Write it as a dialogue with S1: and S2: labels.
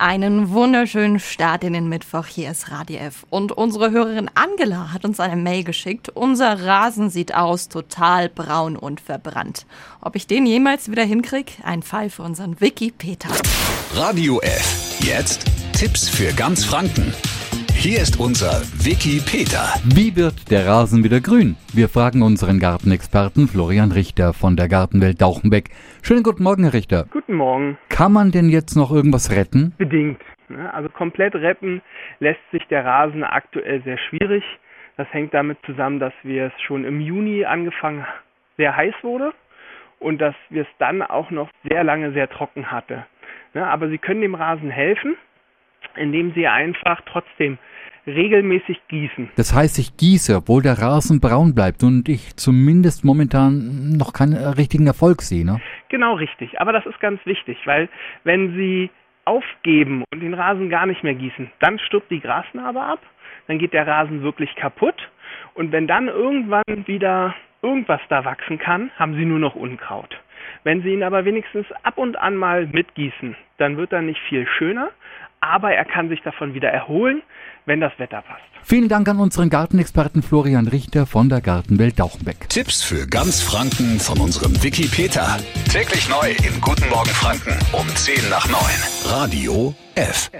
S1: Einen wunderschönen Start in den Mittwoch. Hier ist Radio F. Und unsere Hörerin Angela hat uns eine Mail geschickt. Unser Rasen sieht aus total braun und verbrannt. Ob ich den jemals wieder hinkrieg? Ein Fall für unseren Wiki Peter.
S2: Radio F. Jetzt Tipps für ganz Franken. Hier ist unser Wiki Peter.
S3: Wie wird der Rasen wieder grün? Wir fragen unseren Gartenexperten Florian Richter von der Gartenwelt Dauchenbeck. Schönen guten Morgen, Herr Richter.
S4: Guten Morgen.
S3: Kann man denn jetzt noch irgendwas retten?
S4: Bedingt. ne? Also komplett retten lässt sich der Rasen aktuell sehr schwierig. Das hängt damit zusammen, dass wir es schon im Juni angefangen sehr heiß wurde und dass wir es dann auch noch sehr lange sehr trocken hatte. Ne, Aber Sie können dem Rasen helfen, indem Sie einfach trotzdem regelmäßig gießen.
S3: Das heißt, ich gieße, obwohl der Rasen braun bleibt und ich zumindest momentan noch keinen richtigen Erfolg sehe. Ne?
S4: Genau richtig. Aber das ist ganz wichtig, weil wenn Sie aufgeben und den Rasen gar nicht mehr gießen, dann stirbt die Grasnarbe ab, dann geht der Rasen wirklich kaputt und wenn dann irgendwann wieder irgendwas da wachsen kann, haben Sie nur noch Unkraut. Wenn Sie ihn aber wenigstens ab und an mal mitgießen, dann wird er nicht viel schöner, aber er kann sich davon wieder erholen, wenn das Wetter passt.
S3: Vielen Dank an unseren Gartenexperten Florian Richter von der Gartenwelt Dauchenbeck.
S2: Tipps für ganz Franken von unserem Wiki Peter. Täglich neu in Guten Morgen Franken um 10 nach 9. Radio F.